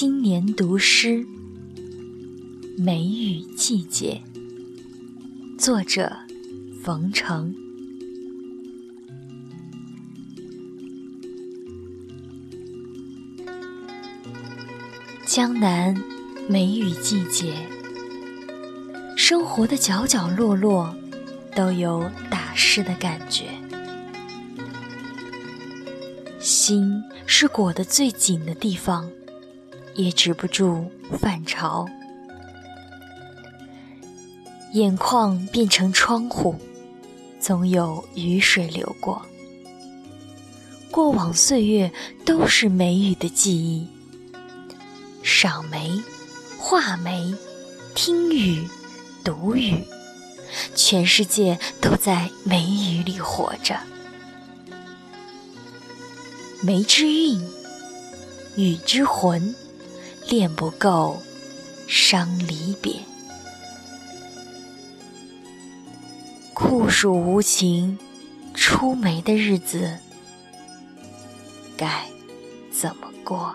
新年读诗，梅雨季节。作者：冯程。江南梅雨季节，生活的角角落落都有打湿的感觉，心是裹得最紧的地方。也止不住泛潮，眼眶变成窗户，总有雨水流过。过往岁月都是梅雨的记忆，赏梅、画梅、听雨、读雨，全世界都在梅雨里活着。梅之韵，雨之魂。恋不够，伤离别。酷暑无情，出梅的日子该怎么过？